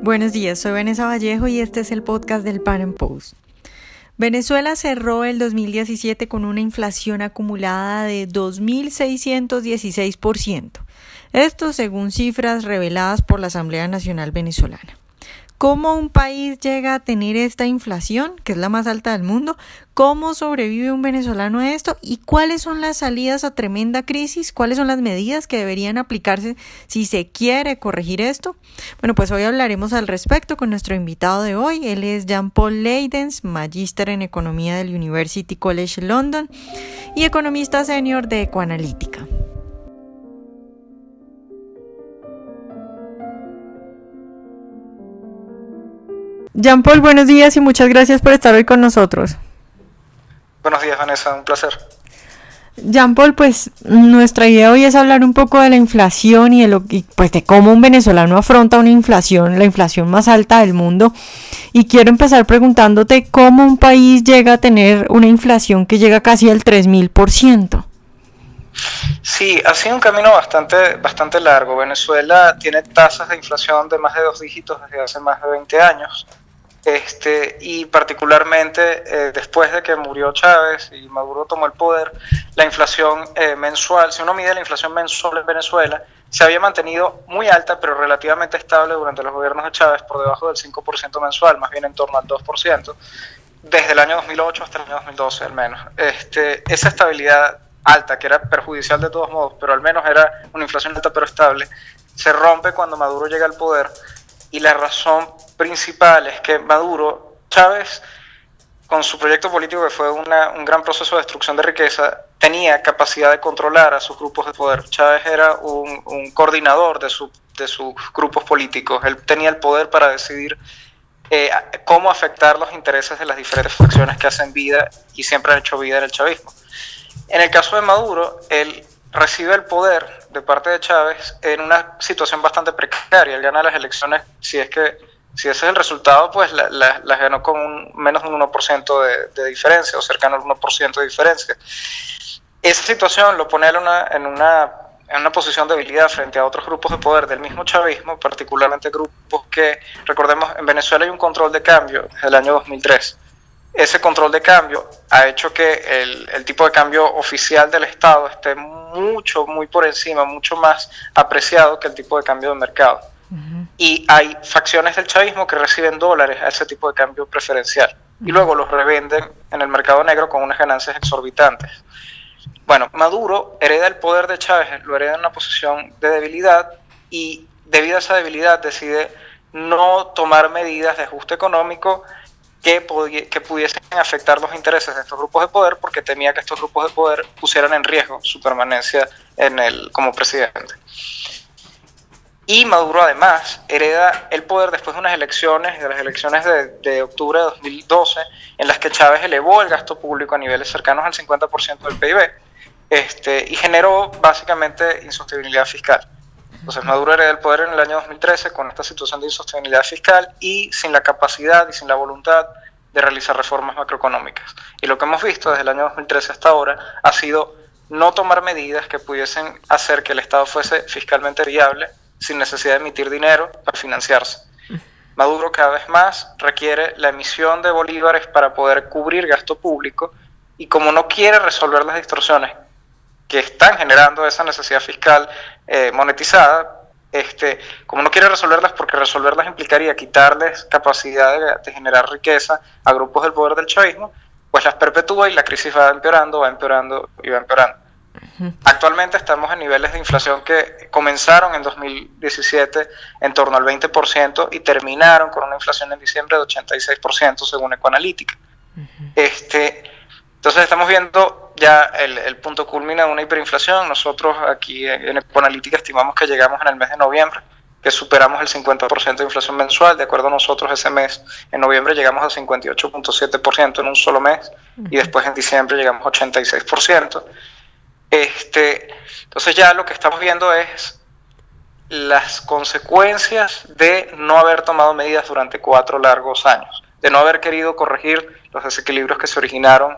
Buenos días, soy Vanessa Vallejo y este es el podcast del Pan Post. Venezuela cerró el 2017 con una inflación acumulada de 2.616%. Esto según cifras reveladas por la Asamblea Nacional Venezolana. ¿Cómo un país llega a tener esta inflación, que es la más alta del mundo? ¿Cómo sobrevive un venezolano a esto? ¿Y cuáles son las salidas a tremenda crisis? ¿Cuáles son las medidas que deberían aplicarse si se quiere corregir esto? Bueno, pues hoy hablaremos al respecto con nuestro invitado de hoy. Él es Jean-Paul Leydens, magíster en Economía del University College London y economista senior de Ecoanalítica. Jean Paul, buenos días y muchas gracias por estar hoy con nosotros. Buenos días, Vanessa, un placer. Jean Paul, pues nuestra idea hoy es hablar un poco de la inflación y de, lo, pues, de cómo un venezolano afronta una inflación, la inflación más alta del mundo. Y quiero empezar preguntándote cómo un país llega a tener una inflación que llega casi al 3000%. Sí, ha sido un camino bastante, bastante largo. Venezuela tiene tasas de inflación de más de dos dígitos desde hace más de 20 años. Este, y particularmente eh, después de que murió Chávez y Maduro tomó el poder, la inflación eh, mensual, si uno mide la inflación mensual en Venezuela, se había mantenido muy alta, pero relativamente estable durante los gobiernos de Chávez, por debajo del 5% mensual, más bien en torno al 2%, desde el año 2008 hasta el año 2012 al menos. Este, esa estabilidad alta, que era perjudicial de todos modos, pero al menos era una inflación alta pero estable, se rompe cuando Maduro llega al poder y la razón principal es que Maduro, Chávez, con su proyecto político que fue un gran proceso de destrucción de riqueza, tenía capacidad de controlar a sus grupos de poder. Chávez era un, coordinador de, sus grupos políticos, él tenía el poder para decidir eh, cómo afectar los intereses de las diferentes facciones que hacen vida y siempre han hecho vida en el chavismo. En el caso de Maduro, él recibe el poder de parte de Chávez en una situación bastante precaria. Él gana las elecciones, si es que si ese es el resultado, pues las ganó con un, menos de un 1% de, de, diferencia o cercano al 1% de diferencia. Esa situación lo pone en una, en, una, en una posición de debilidad frente a otros grupos de poder del mismo chavismo, particularmente grupos que, recordemos, en Venezuela hay un control de cambio desde el año 2003 ese control de cambio ha hecho que el, el, tipo de cambio oficial del Estado esté mucho, muy por encima, mucho más apreciado que el tipo de cambio de mercado. Y hay facciones del chavismo que reciben dólares a ese tipo de cambio preferencial y luego los revenden en el mercado negro con unas ganancias exorbitantes. Bueno, Maduro hereda el poder de Chávez, lo hereda en una posición de debilidad y debido a esa debilidad decide no tomar medidas de ajuste económico que, que pudiesen afectar los intereses de estos grupos de poder porque temía que estos grupos de poder pusieran en riesgo su permanencia en el, como presidente. Y Maduro además hereda el poder después de unas elecciones, de las elecciones de, de, octubre de 2012, en las que Chávez elevó el gasto público a niveles cercanos al 50% del PIB este, y generó básicamente insostenibilidad fiscal. Entonces Maduro hereda el poder en el año 2013 con esta situación de insostenibilidad fiscal y sin la capacidad y sin la voluntad de realizar reformas macroeconómicas. Y lo que hemos visto desde el año 2013 hasta ahora ha sido no tomar medidas que pudiesen hacer que el Estado fuese fiscalmente viable sin necesidad de emitir dinero para financiarse. Maduro cada vez más requiere la emisión de bolívares para poder cubrir gasto público y como no quiere resolver las distorsiones que están generando esa necesidad fiscal eh, monetizada, este, como no quiere resolverlas porque resolverlas implicaría quitarles capacidad de, generar riqueza a grupos del poder del chavismo, pues las perpetúa y la crisis va empeorando, va empeorando y va empeorando. Actualmente estamos en niveles de inflación que comenzaron en 2017 en torno al 20% y terminaron con una inflación en diciembre de 86% según Ecoanalítica. este, entonces estamos viendo ya el, punto culmina de una hiperinflación. Nosotros aquí en Ecoanalítica estimamos que llegamos en el mes de noviembre, que superamos el 50% de inflación mensual. De acuerdo a nosotros, ese mes, en noviembre llegamos al 58.7% en un solo mes y después en diciembre llegamos a 86%. Este, entonces ya lo que estamos viendo es las consecuencias de no haber tomado medidas durante cuatro largos años, de no haber querido corregir los desequilibrios que se originaron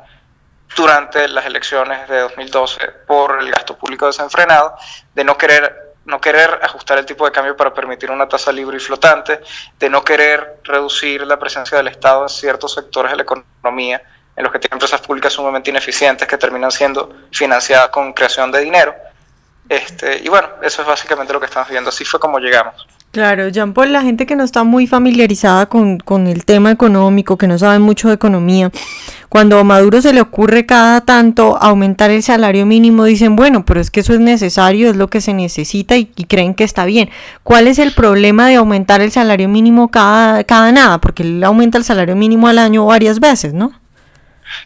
durante las elecciones de 2012 por el gasto público desenfrenado, de no querer no querer ajustar el tipo de cambio para permitir una tasa libre y flotante, de no querer reducir la presencia del Estado en ciertos sectores de la economía, en los que tienen empresas públicas sumamente ineficientes que terminan siendo financiadas con creación de dinero. Este, y bueno, eso es básicamente lo que estamos viendo. Así fue como llegamos. Claro, Jean Paul, la gente que no está muy familiarizada con, con, el tema económico, que no sabe mucho de economía, cuando a Maduro se le ocurre cada tanto aumentar el salario mínimo, dicen, bueno, pero es que eso es necesario, es lo que se necesita y, creen que está bien. ¿Cuál es el problema de aumentar el salario mínimo cada, cada nada? Porque él aumenta el salario mínimo al año varias veces, ¿no?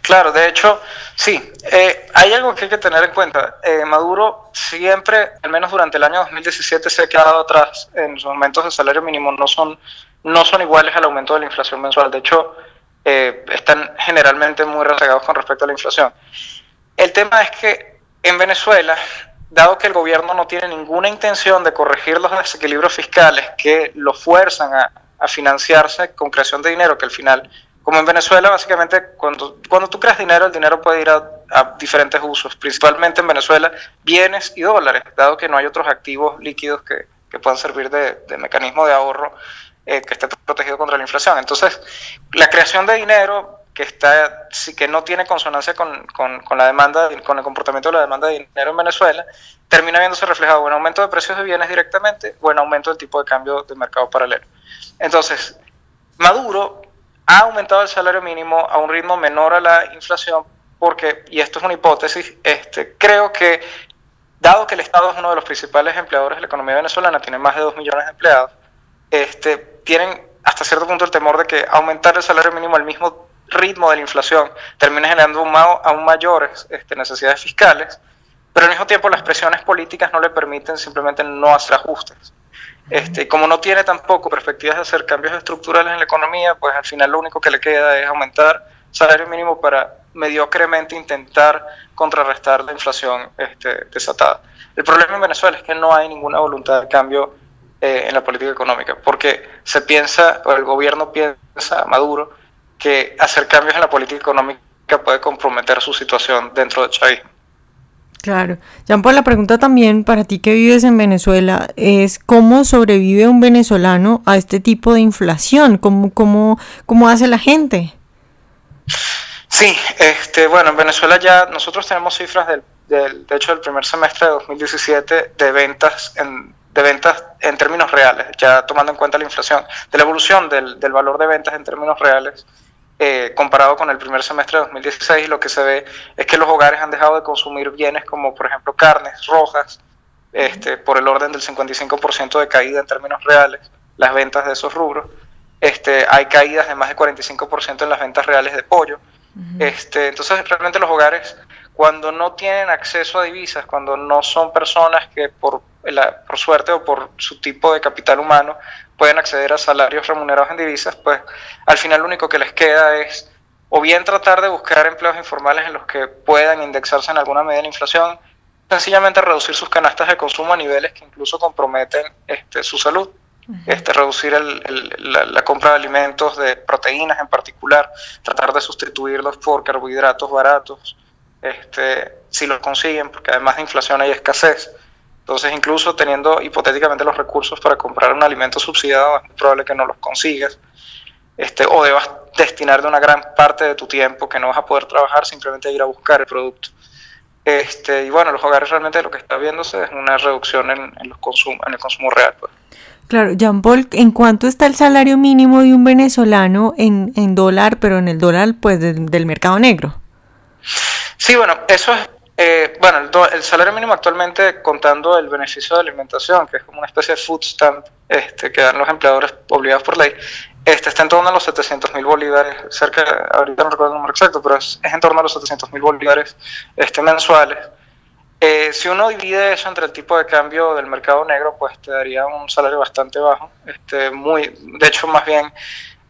Claro, de hecho, sí. Eh, hay algo que hay que tener en cuenta. Eh, Maduro siempre, al menos durante el año 2017, se ha quedado atrás en los aumentos de salario mínimo. No son, no son iguales al aumento de la inflación mensual. De hecho, eh, están generalmente muy rezagados con respecto a la inflación. El tema es que en Venezuela, dado que el gobierno no tiene ninguna intención de corregir los desequilibrios fiscales que lo fuerzan a, a financiarse con creación de dinero, que al final como en Venezuela, básicamente, cuando, cuando tú creas dinero, el dinero puede ir a, diferentes usos, principalmente en Venezuela, bienes y dólares, dado que no hay otros activos líquidos que, que puedan servir de, mecanismo de ahorro eh, que esté protegido contra la inflación. Entonces, la creación de dinero que está que no tiene consonancia con, con, con, la demanda con el comportamiento de la demanda de dinero en Venezuela termina viéndose reflejado en aumento de precios de bienes directamente o en aumento del tipo de cambio de mercado paralelo entonces Maduro ha aumentado el salario mínimo a un ritmo menor a la inflación porque, y esto es una hipótesis, este, creo que dado que el Estado es uno de los principales empleadores de la economía venezolana, tiene más de 2 millones de empleados, este, tienen hasta cierto punto el temor de que aumentar el salario mínimo al mismo ritmo de la inflación termine generando aún, mayores este, necesidades fiscales, pero al mismo tiempo las presiones políticas no le permiten simplemente no hacer ajustes. Este, como no tiene tampoco perspectivas de hacer cambios estructurales en la economía, pues al final lo único que le queda es aumentar salario mínimo para mediocremente intentar contrarrestar la inflación este, desatada. El problema en Venezuela es que no hay ninguna voluntad de cambio eh, en la política económica, porque se piensa, o el gobierno piensa, Maduro, que hacer cambios en la política económica puede comprometer su situación dentro de chavismo. Claro. Jean Paul, la pregunta también para ti que vives en Venezuela es cómo sobrevive un venezolano a este tipo de inflación, cómo, cómo, cómo hace la gente. Sí, este, bueno, en Venezuela ya nosotros tenemos cifras del, del de hecho del primer semestre de 2017 de ventas en, de ventas en términos reales, ya tomando en cuenta la inflación, de la evolución del, del valor de ventas en términos reales eh, comparado con el primer semestre de 2016, lo que se ve es que los hogares han dejado de consumir bienes como, por ejemplo, carnes rojas, este, por el orden del 55% de caída en términos reales, las ventas de esos rubros. Este, hay caídas de más de 45% en las ventas reales de pollo. este, entonces, realmente los hogares, cuando no tienen acceso a divisas, cuando no son personas que por, por suerte o por su tipo de capital humano pueden acceder a salarios remunerados en divisas, pues al final lo único que les queda es o bien tratar de buscar empleos informales en los que puedan indexarse en alguna medida la inflación, sencillamente reducir sus canastas de consumo a niveles que incluso comprometen este, su salud. Este, reducir la, compra de alimentos, de proteínas en particular, tratar de sustituirlos por carbohidratos baratos, este, si los consiguen, porque además de inflación hay escasez. Entonces, incluso teniendo hipotéticamente los recursos para comprar un alimento subsidiado, es probable que no los consigas. Este, o debas destinar una gran parte de tu tiempo que no vas a poder trabajar, simplemente ir a buscar el producto. Este, y bueno, los hogares realmente lo que está viéndose es una reducción en, los consumos, en el consumo real. Pues. Claro, Jean Paul, ¿en cuánto está el salario mínimo de un venezolano en, en dólar, pero en el dólar pues del mercado negro? Sí, bueno, eso es eh, bueno, el, salario mínimo actualmente, contando el beneficio de alimentación, que es como una especie de food stamp este, que dan los empleadores obligados por ley, este, está en torno a los 700 mil bolívares, cerca, ahorita no recuerdo el número exacto, pero es, en torno a los 700 mil bolívares este, mensuales. Eh, si uno divide eso entre el tipo de cambio del mercado negro, pues te daría un salario bastante bajo, este, muy, de hecho más bien,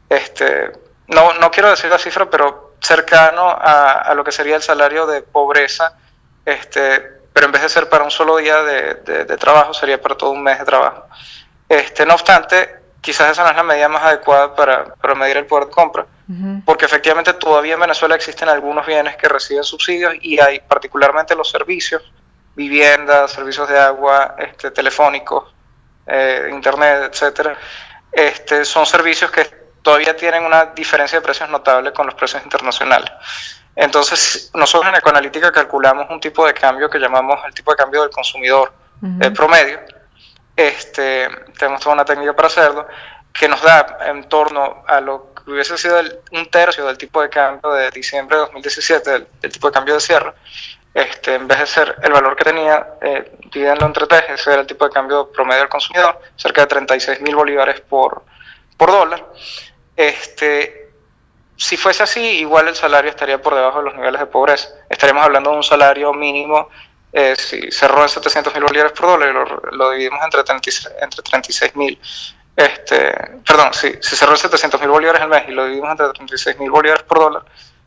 este, no, no quiero decir la cifra, pero cercano a, a lo que sería el salario de pobreza este, pero en vez de ser para un solo día de, de, trabajo, sería para todo un mes de trabajo. Este, no obstante, quizás esa no es la medida más adecuada para, para medir el poder de compra, porque efectivamente todavía en Venezuela existen algunos bienes que reciben subsidios y hay particularmente los servicios vivienda, servicios de agua, este, telefónicos, eh, internet, etcétera, este, son servicios que todavía tienen una diferencia de precios notable con los precios internacionales. Entonces, nosotros en Ecoanalítica calculamos un tipo de cambio que llamamos el tipo de cambio del consumidor el promedio. Este, tenemos toda una técnica para hacerlo, que nos da en torno a lo que hubiese sido un tercio del tipo de cambio de diciembre de 2017, del, tipo de cambio de cierre. Este, en vez de ser el valor que tenía, eh, dividiendo entre tres, ese era el tipo de cambio promedio del consumidor, cerca de 36 mil bolívares por, por dólar. Este, si fuese así, igual el salario estaría por debajo de los niveles de pobreza. Estaríamos hablando de un salario mínimo, eh, si cerró en 700 mil bolívares por dólar y lo, dividimos entre, entre 36 mil. Este, perdón, si, si cerró en 700 mil bolívares al mes y lo dividimos entre 36 mil bolívares por dólar,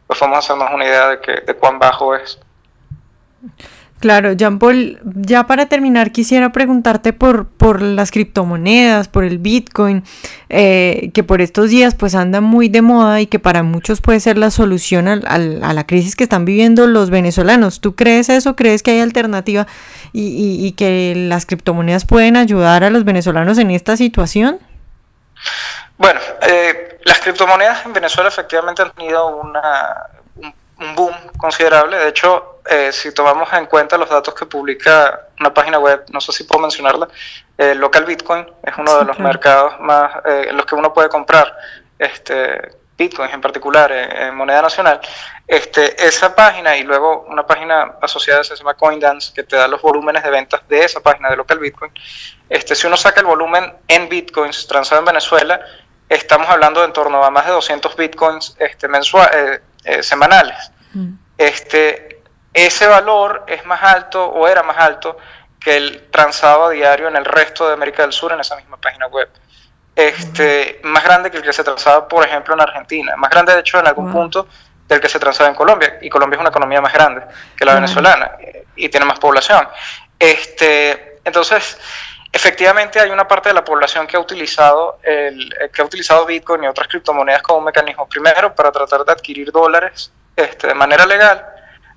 pues vamos a hacernos una idea de, que, de cuán bajo es. Claro, Jean Paul, ya para terminar quisiera preguntarte por, por las criptomonedas, por el Bitcoin, eh, que por estos días pues anda muy de moda y que para muchos puede ser la solución a la crisis que están viviendo los venezolanos. ¿Tú crees eso? ¿Crees que hay alternativa y, y, que las criptomonedas pueden ayudar a los venezolanos en esta situación? Bueno, eh, las criptomonedas en Venezuela efectivamente han tenido una, un boom considerable. De hecho, eh, si tomamos en cuenta los datos que publica una página web, no sé si puedo mencionarla, eh, Local Bitcoin es uno de los mercados más eh, en los que uno puede comprar este, Bitcoins en particular en, moneda nacional. Este, esa página y luego una página asociada se llama Coindance que te da los volúmenes de ventas de esa página de Local Bitcoin. Este, si uno saca el volumen en Bitcoins transado en Venezuela, estamos hablando de en torno a más de 200 Bitcoins este, mensuales eh, semanales. Mm. Este, ese valor es más alto o era más alto que el transado a diario en el resto de América del Sur en esa misma página web. Este, Más grande que el que se transaba, por ejemplo, en Argentina. Más grande, de hecho, en algún punto del que se transaba en Colombia. Y Colombia es una economía más grande que la venezolana y tiene más población. Este, entonces, Efectivamente, hay una parte de la población que ha utilizado el, eh, que ha utilizado Bitcoin y otras criptomonedas como un mecanismo primero para tratar de adquirir dólares este, de manera legal,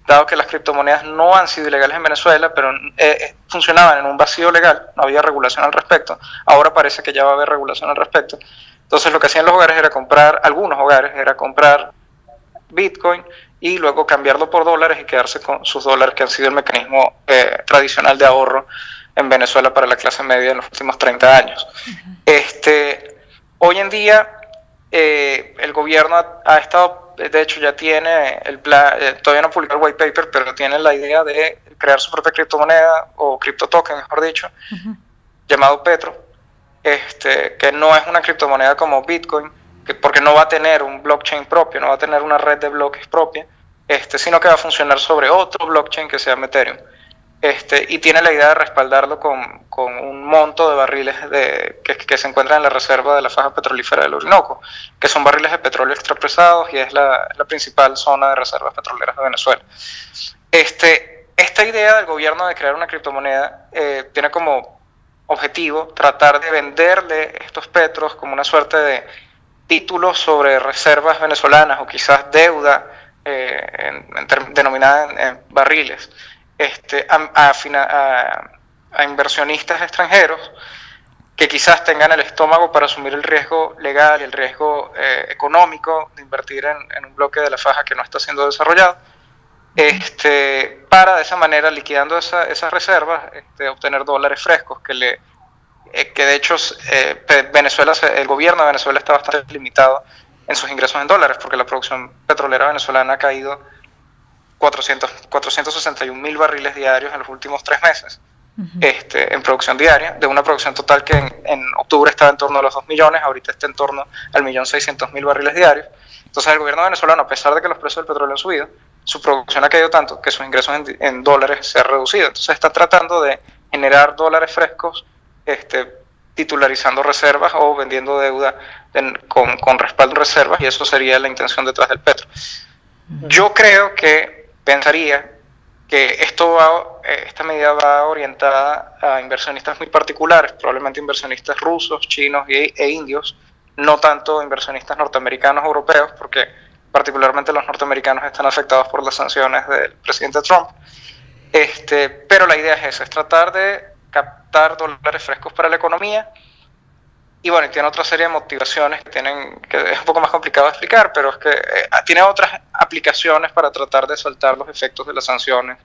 dado que las criptomonedas no han sido ilegales en Venezuela, pero eh, eh, funcionaban en un vacío legal, no había regulación al respecto. Ahora parece que ya va a haber regulación al respecto. Entonces, lo que hacían los hogares era comprar, algunos hogares, era comprar Bitcoin y luego cambiarlo por dólares y quedarse con sus dólares, que han sido el mecanismo tradicional de ahorro en Venezuela para la clase media en los últimos 30 años. este, hoy en día eh, el gobierno ha, estado, de hecho ya tiene el plan, eh, todavía no publicó el white paper, pero tiene la idea de crear su propia criptomoneda o criptotoken, mejor dicho, llamado Petro, este, que no es una criptomoneda como Bitcoin, que, porque no va a tener un blockchain propio, no va a tener una red de bloques propia, este, sino que va a funcionar sobre otro blockchain que se llama Ethereum. Este, y tiene la idea de respaldarlo con, con un monto de barriles de, que, se encuentran en la reserva de la faja petrolífera del Orinoco, que son barriles de petróleo extrapresados y es la, la principal zona de reservas petroleras de Venezuela. Este, esta idea del gobierno de crear una criptomoneda eh, tiene como objetivo tratar de venderle estos petros como una suerte de títulos sobre reservas venezolanas o quizás deuda eh, denominada en barriles este, a, inversionistas extranjeros que quizás tengan el estómago para asumir el riesgo legal y el riesgo eh, económico de invertir en, un bloque de la faja que no está siendo desarrollado, este, para de esa manera, liquidando esas reservas, este, obtener dólares frescos, que, le, eh, que de hecho eh, Venezuela, el gobierno de Venezuela está bastante limitado en sus ingresos en dólares, porque la producción petrolera venezolana ha caído 400, 461 mil barriles diarios en los últimos tres meses este, en producción diaria, de una producción total que en, octubre estaba en torno a los 2 millones, ahorita está en torno al millón 600 mil barriles diarios. Entonces el gobierno venezolano, a pesar de que los precios del petróleo han subido, su producción ha caído tanto que sus ingresos en, dólares se han reducido. Entonces está tratando de generar dólares frescos este, titularizando reservas o vendiendo deuda con, con respaldo en reservas y eso sería la intención detrás del petro. Yo creo que pensaría que esto va, eh, esta medida va orientada a inversionistas muy particulares, probablemente inversionistas rusos, chinos e, indios, no tanto inversionistas norteamericanos o europeos, porque particularmente los norteamericanos están afectados por las sanciones del presidente Trump. Este, pero la idea es esa, es tratar de captar dólares frescos para la economía. Y bueno, y tiene otra serie de motivaciones que tienen, que es un poco más complicado de explicar, pero es que eh, tiene otras aplicaciones para tratar de soltar los efectos de las sanciones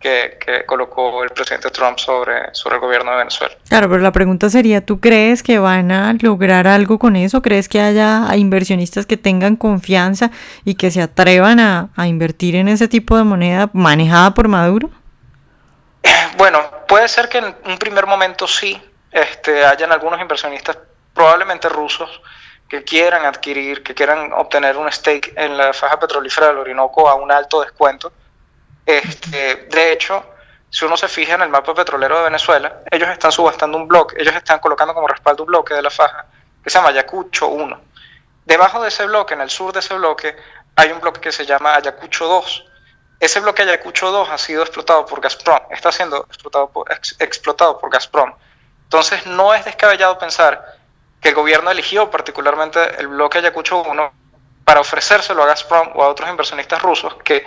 que, colocó el presidente Trump sobre, sobre el gobierno de Venezuela. Claro, pero la pregunta sería, ¿tú crees que van a lograr algo con eso? ¿Crees que haya inversionistas que tengan confianza y que se atrevan a, a invertir en ese tipo de moneda manejada por Maduro? Bueno, puede ser que en un primer momento sí este, hayan algunos inversionistas, probablemente rusos, que quieran adquirir, que quieran obtener un stake en la faja petrolífera del Orinoco a un alto descuento este, de hecho, si uno se fija en el mapa petrolero de Venezuela, ellos están subastando un bloque, ellos están colocando como respaldo un bloque de la faja que se llama Ayacucho 1. Debajo de ese bloque, en el sur de ese bloque, hay un bloque que se llama Ayacucho 2. Ese bloque Ayacucho 2 ha sido explotado por Gazprom, está siendo explotado por, explotado por Gazprom. Entonces no es descabellado pensar que el gobierno eligió particularmente el bloque Ayacucho 1 para ofrecérselo a Gazprom o a otros inversionistas rusos que,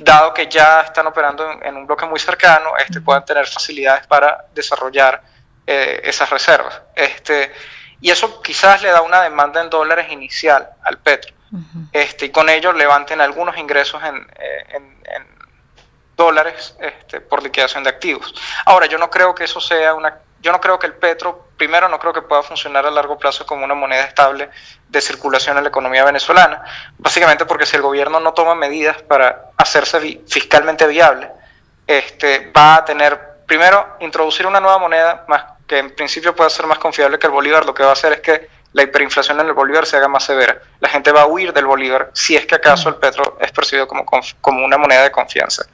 dado que ya están operando en, un bloque muy cercano, este, puedan tener facilidades para desarrollar eh, esas reservas. Este, y eso quizás le da una demanda en dólares inicial al petro. este, y con ello levanten algunos ingresos en, eh, en, dólares este, por liquidación de activos. Ahora, yo no creo que eso sea una yo no creo que el petro, primero, no creo que pueda funcionar a largo plazo como una moneda estable de circulación en la economía venezolana, básicamente porque si el gobierno no toma medidas para hacerse fiscalmente viable, este, va a tener, primero, introducir una nueva moneda más que en principio pueda ser más confiable que el bolívar, lo que va a hacer es que la hiperinflación en el bolívar se haga más severa. La gente va a huir del bolívar si es que acaso el petro es percibido como, como una moneda de confianza.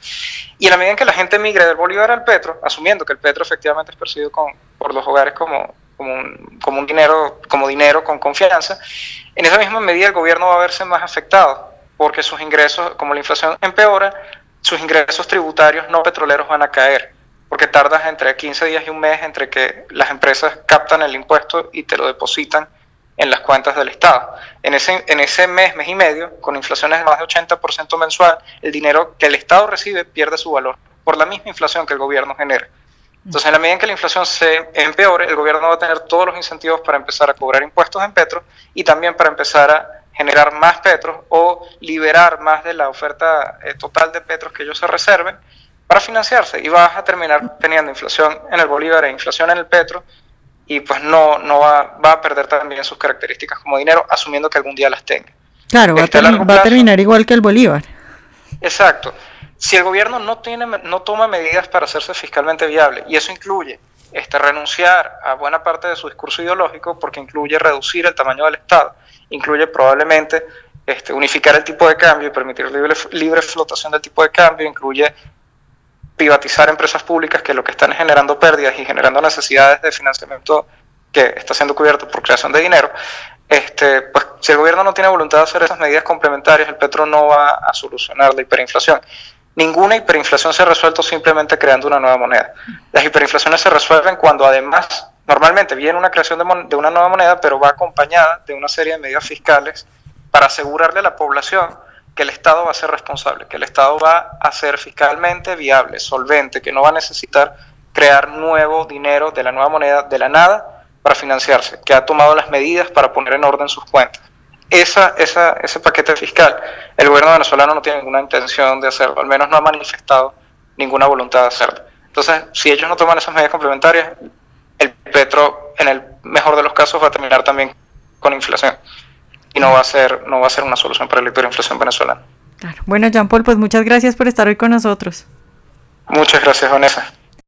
Y en la medida en que la gente migre del bolívar al petro, asumiendo que el petro efectivamente es percibido con, por los hogares como, como, un, como un dinero, como dinero con confianza, en esa misma medida el gobierno va a verse más afectado, porque sus ingresos, como la inflación empeora, sus ingresos tributarios no petroleros van a caer porque tardas entre 15 días y un mes entre que las empresas captan el impuesto y te lo depositan en las cuentas del Estado. En ese, en ese mes, mes y medio, con inflaciones de más de 80% mensual, el dinero que el Estado recibe pierde su valor por la misma inflación que el gobierno genera. Entonces, en la medida en que la inflación se empeore, el gobierno va a tener todos los incentivos para empezar a cobrar impuestos en petro y también para empezar a generar más petros o liberar más de la oferta eh, total de petros que ellos se reserven para financiarse y vas a terminar teniendo inflación en el bolívar e inflación en el petro y pues no, no va, va a perder también sus características como dinero, asumiendo que algún día las tenga. Claro, va, a, este, terminar igual que el Bolívar. Exacto. Si el gobierno no, tiene, no toma medidas para hacerse fiscalmente viable, y eso incluye este, renunciar a buena parte de su discurso ideológico, porque incluye reducir el tamaño del Estado, incluye probablemente este, unificar el tipo de cambio y permitir libre, libre flotación del tipo de cambio, incluye privatizar empresas públicas que lo que están generando pérdidas y generando necesidades de financiamiento que está siendo cubierto por creación de dinero, este, pues si el gobierno no tiene voluntad de hacer esas medidas complementarias, el petro no va a solucionar la hiperinflación. Ninguna hiperinflación se ha resuelto simplemente creando una nueva moneda. Las hiperinflaciones se resuelven cuando además, normalmente viene una creación de, de una nueva moneda, pero va acompañada de una serie de medidas fiscales para asegurarle a la población que el Estado va a ser responsable, que el Estado va a ser fiscalmente viable, solvente, que no va a necesitar crear nuevo dinero de la nueva moneda de la nada para financiarse, que ha tomado las medidas para poner en orden sus cuentas. Esa, esa, ese paquete fiscal, el gobierno venezolano no tiene ninguna intención de hacerlo, al menos no ha manifestado ninguna voluntad de hacerlo. Entonces, si ellos no toman esas medidas complementarias, el petro, en el mejor de los casos, va a terminar también con inflación y no va a ser, no va a ser una solución para la hiperinflación venezolana. Claro. Bueno, Jean Paul, pues muchas gracias por estar hoy con nosotros. Muchas gracias, Vanessa.